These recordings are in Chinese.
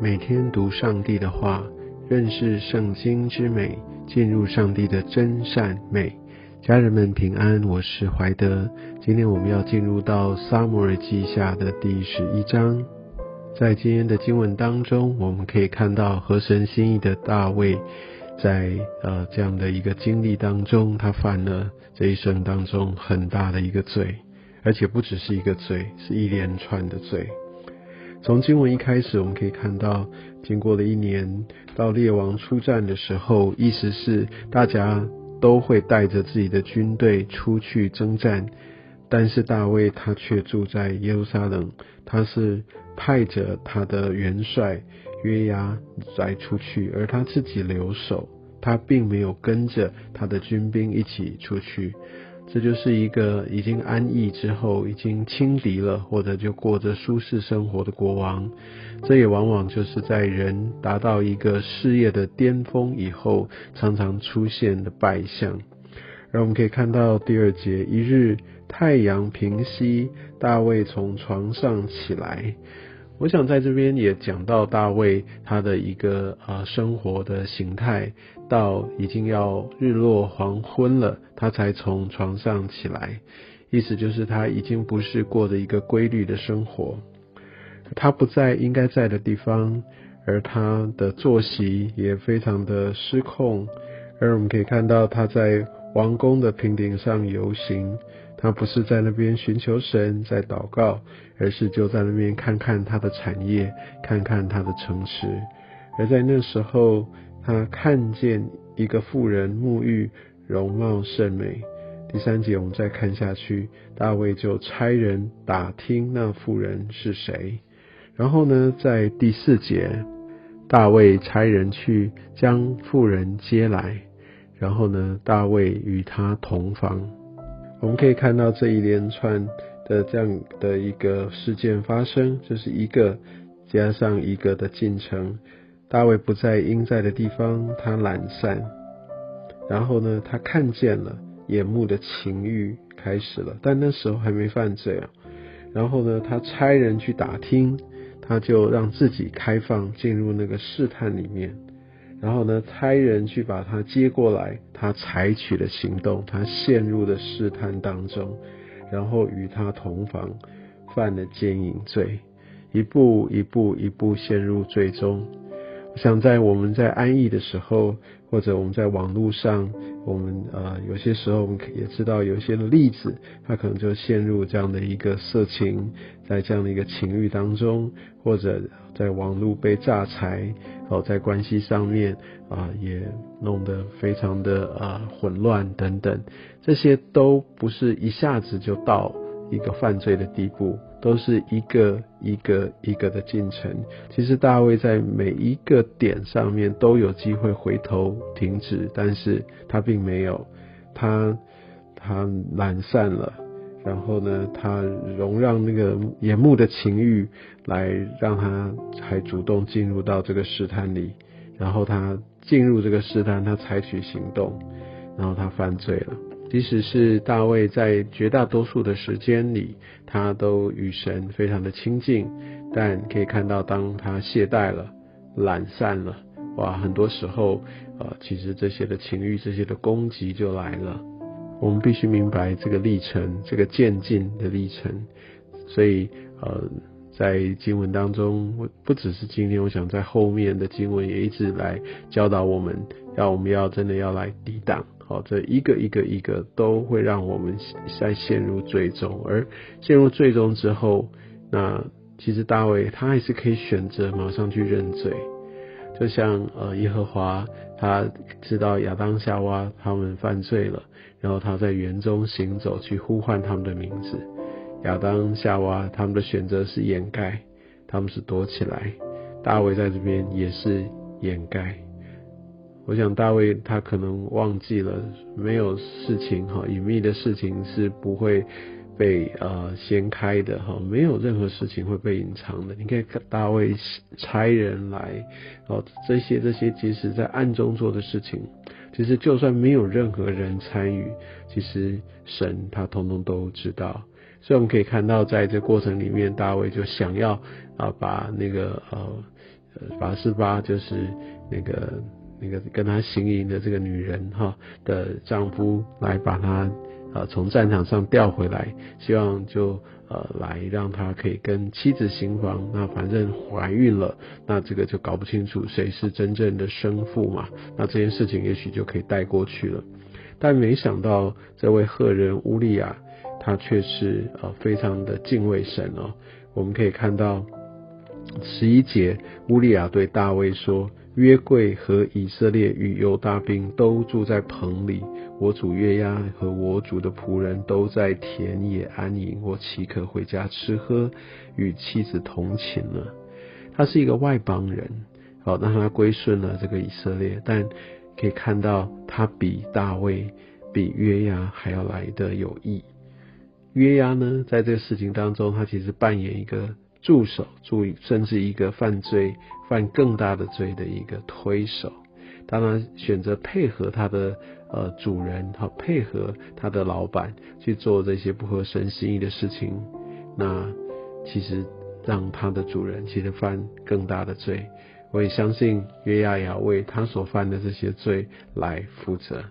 每天读上帝的话，认识圣经之美，进入上帝的真善美。家人们平安，我是怀德。今天我们要进入到撒母耳记下的第十一章。在今天的经文当中，我们可以看到合神心意的大卫，在呃这样的一个经历当中，他犯了这一生当中很大的一个罪，而且不只是一个罪，是一连串的罪。从经文一开始，我们可以看到，经过了一年，到列王出战的时候，意思是大家都会带着自己的军队出去征战，但是大卫他却住在耶路撒冷，他是派着他的元帅约押来出去，而他自己留守，他并没有跟着他的军兵一起出去。这就是一个已经安逸之后，已经轻敌了，或者就过着舒适生活的国王。这也往往就是在人达到一个事业的巅峰以后，常常出现的败相。而我们可以看到第二节，一日太阳平息，大卫从床上起来。我想在这边也讲到大卫他的一个呃生活的形态，到已经要日落黄昏了，他才从床上起来，意思就是他已经不是过着一个规律的生活，他不在应该在的地方，而他的作息也非常的失控，而我们可以看到他在王宫的平顶上游行。他不是在那边寻求神，在祷告，而是就在那边看看他的产业，看看他的城池。而在那时候，他看见一个妇人沐浴，容貌甚美。第三节我们再看下去，大卫就差人打听那妇人是谁。然后呢，在第四节，大卫差人去将妇人接来，然后呢，大卫与他同房。我们可以看到这一连串的这样的一个事件发生，就是一个加上一个的进程。大卫不在应在的地方，他懒散，然后呢，他看见了眼目的情欲开始了，但那时候还没犯罪啊。然后呢，他差人去打听，他就让自己开放进入那个试探里面。然后呢，差人去把他接过来，他采取了行动，他陷入了试探当中，然后与他同房，犯了奸淫罪，一步一步一步陷入最终。我想在我们在安逸的时候，或者我们在网络上，我们呃有些时候我们也知道有一些例子，他可能就陷入这样的一个色情，在这样的一个情欲当中，或者在网络被榨财。哦，在关系上面啊，也弄得非常的啊混乱等等，这些都不是一下子就到一个犯罪的地步，都是一个一个一个的进程。其实大卫在每一个点上面都有机会回头停止，但是他并没有，他他懒散了。然后呢，他容让那个眼目的情欲来让他还主动进入到这个试探里，然后他进入这个试探，他采取行动，然后他犯罪了。即使是大卫在绝大多数的时间里，他都与神非常的亲近，但可以看到，当他懈怠了、懒散了，哇，很多时候，呃，其实这些的情欲、这些的攻击就来了。我们必须明白这个历程，这个渐进的历程。所以，呃，在经文当中，不只是今天，我想在后面的经文也一直来教导我们，要我们要真的要来抵挡。好，这一个一个一个都会让我们在陷入最终，而陷入最终之后，那其实大卫他还是可以选择马上去认罪。就像呃耶和华他知道亚当夏娃他们犯罪了，然后他在园中行走去呼唤他们的名字。亚当夏娃他们的选择是掩盖，他们是躲起来。大卫在这边也是掩盖。我想大卫他可能忘记了，没有事情哈隐秘的事情是不会。被呃掀开的哈，没有任何事情会被隐藏的。你可以看大卫差人来哦，这些这些即使在暗中做的事情，其实就算没有任何人参与，其实神他通通都知道。所以我们可以看到，在这过程里面，大卫就想要啊把那个呃拔示巴就是那个那个跟他行营的这个女人哈的丈夫来把她呃从战场上调回来，希望就呃来让他可以跟妻子行房。那反正怀孕了，那这个就搞不清楚谁是真正的生父嘛。那这件事情也许就可以带过去了。但没想到这位赫人乌利亚，他却是呃非常的敬畏神哦。我们可以看到。十一节，乌利亚对大卫说：“约柜和以色列与犹大兵都住在棚里，我主约押和我主的仆人都在田野安营，我岂可回家吃喝，与妻子同寝呢？”他是一个外邦人，好，让他归顺了这个以色列，但可以看到他比大卫、比约押还要来的有益。约押呢，在这个事情当中，他其实扮演一个。助手，注意，甚至一个犯罪、犯更大的罪的一个推手，当然选择配合他的呃主人，和配合他的老板去做这些不合神心意的事情，那其实让他的主人其实犯更大的罪。我也相信约亚要为他所犯的这些罪来负责。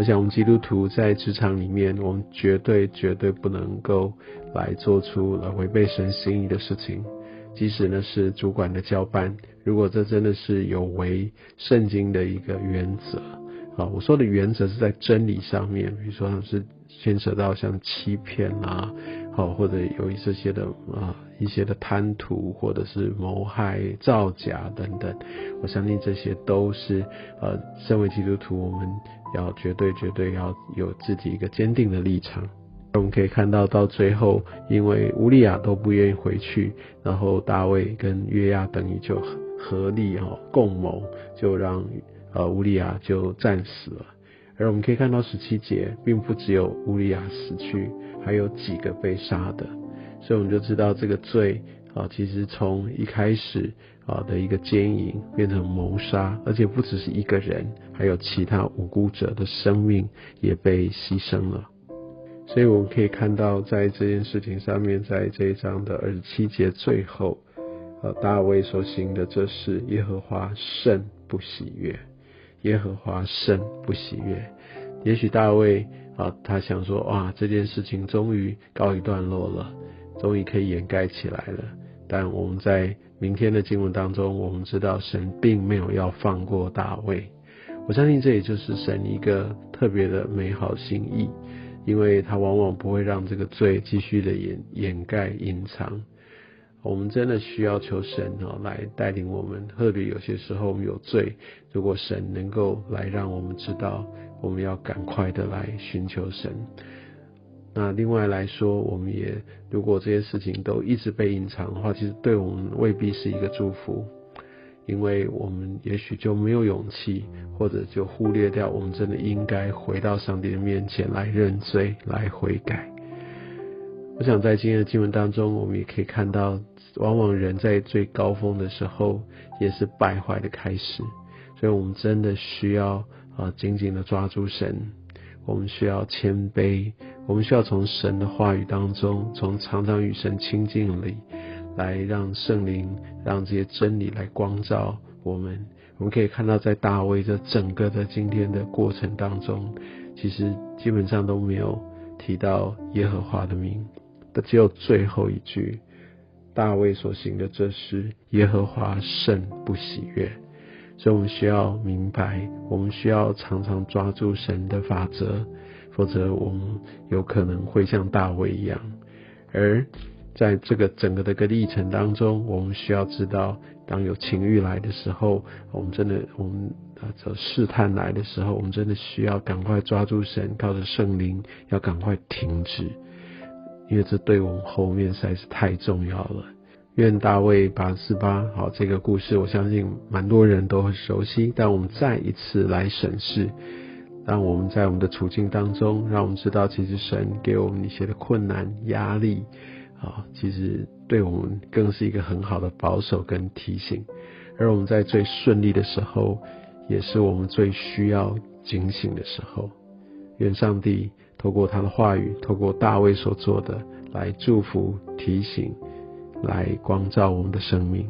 我想，我们基督徒在职场里面，我们绝对绝对不能够来做出了违背神心意的事情。即使呢是主管的交班，如果这真的是有违圣经的一个原则，啊，我说的原则是在真理上面，比如说是牵扯到像欺骗啊，好或者有一这些的啊一些的贪图，或者是谋害、造假等等，我相信这些都是呃，身为基督徒我们。要绝对绝对要有自己一个坚定的立场。我们可以看到，到最后，因为乌利亚都不愿意回去，然后大卫跟约亚等于就合力哈共谋，就让呃乌利亚就战死了。而我们可以看到十七节，并不只有乌利亚死去，还有几个被杀的，所以我们就知道这个罪啊，其实从一开始。啊的一个奸淫变成谋杀，而且不只是一个人，还有其他无辜者的生命也被牺牲了。所以我们可以看到，在这件事情上面，在这一章的二十七节最后，呃，大卫所行的这事，耶和华甚不喜悦，耶和华甚不喜悦。也许大卫啊，他想说，哇，这件事情终于告一段落了，终于可以掩盖起来了。但我们在明天的经文当中，我们知道神并没有要放过大卫。我相信这也就是神一个特别的美好心意，因为他往往不会让这个罪继续的掩掩盖隐藏。我们真的需要求神哦来带领我们，特别有些时候我们有罪，如果神能够来让我们知道，我们要赶快的来寻求神。那另外来说，我们也如果这些事情都一直被隐藏的话，其实对我们未必是一个祝福，因为我们也许就没有勇气，或者就忽略掉我们真的应该回到上帝的面前来认罪、来悔改。我想在今天的经文当中，我们也可以看到，往往人在最高峰的时候，也是败坏的开始，所以我们真的需要啊紧紧的抓住神，我们需要谦卑。我们需要从神的话语当中，从常常与神亲近里，来让圣灵，让这些真理来光照我们。我们可以看到，在大卫这整个的今天的过程当中，其实基本上都没有提到耶和华的名，只有最后一句，大卫所行的这事，耶和华甚不喜悦。所以，我们需要明白，我们需要常常抓住神的法则。否则，我们有可能会像大卫一样。而在这个整个的个历程当中，我们需要知道，当有情欲来的时候，我们真的，我们啊，这试探来的时候，我们真的需要赶快抓住神，靠着圣灵，要赶快停止，因为这对我们后面实在是太重要了。愿大卫八四八，好，这个故事我相信蛮多人都很熟悉，但我们再一次来审视。让我们在我们的处境当中，让我们知道，其实神给我们一些的困难、压力，啊，其实对我们更是一个很好的保守跟提醒。而我们在最顺利的时候，也是我们最需要警醒的时候。愿上帝透过他的话语，透过大卫所做的，来祝福、提醒，来光照我们的生命。